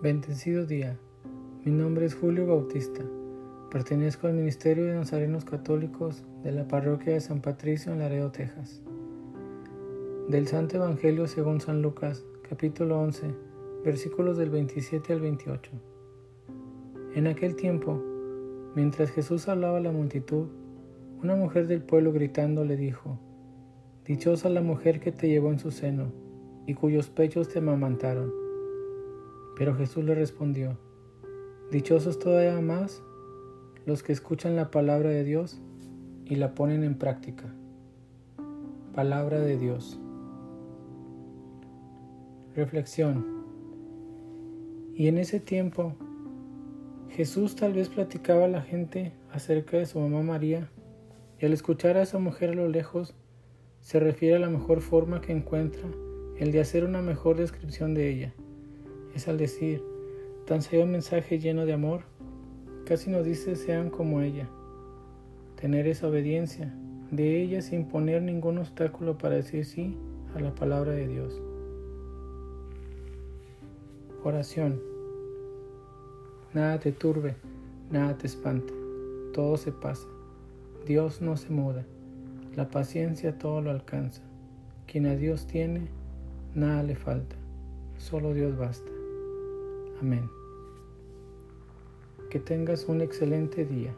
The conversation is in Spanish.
Bendecido día. Mi nombre es Julio Bautista. Pertenezco al Ministerio de Nazarenos Católicos de la Parroquia de San Patricio en Laredo, Texas. Del Santo Evangelio según San Lucas, capítulo 11, versículos del 27 al 28. En aquel tiempo, mientras Jesús hablaba a la multitud, una mujer del pueblo gritando le dijo, Dichosa la mujer que te llevó en su seno y cuyos pechos te amamantaron. Pero Jesús le respondió, Dichosos todavía más los que escuchan la palabra de Dios y la ponen en práctica. Palabra de Dios. Reflexión. Y en ese tiempo, Jesús tal vez platicaba a la gente acerca de su mamá María, y al escuchar a esa mujer a lo lejos, se refiere a la mejor forma que encuentra el de hacer una mejor descripción de ella es al decir, tan serio mensaje lleno de amor, casi nos dice sean como ella. Tener esa obediencia de ella sin poner ningún obstáculo para decir sí a la palabra de Dios. Oración. Nada te turbe, nada te espante, todo se pasa. Dios no se muda, la paciencia todo lo alcanza. Quien a Dios tiene, nada le falta, solo Dios basta. Amén. Que tengas un excelente día.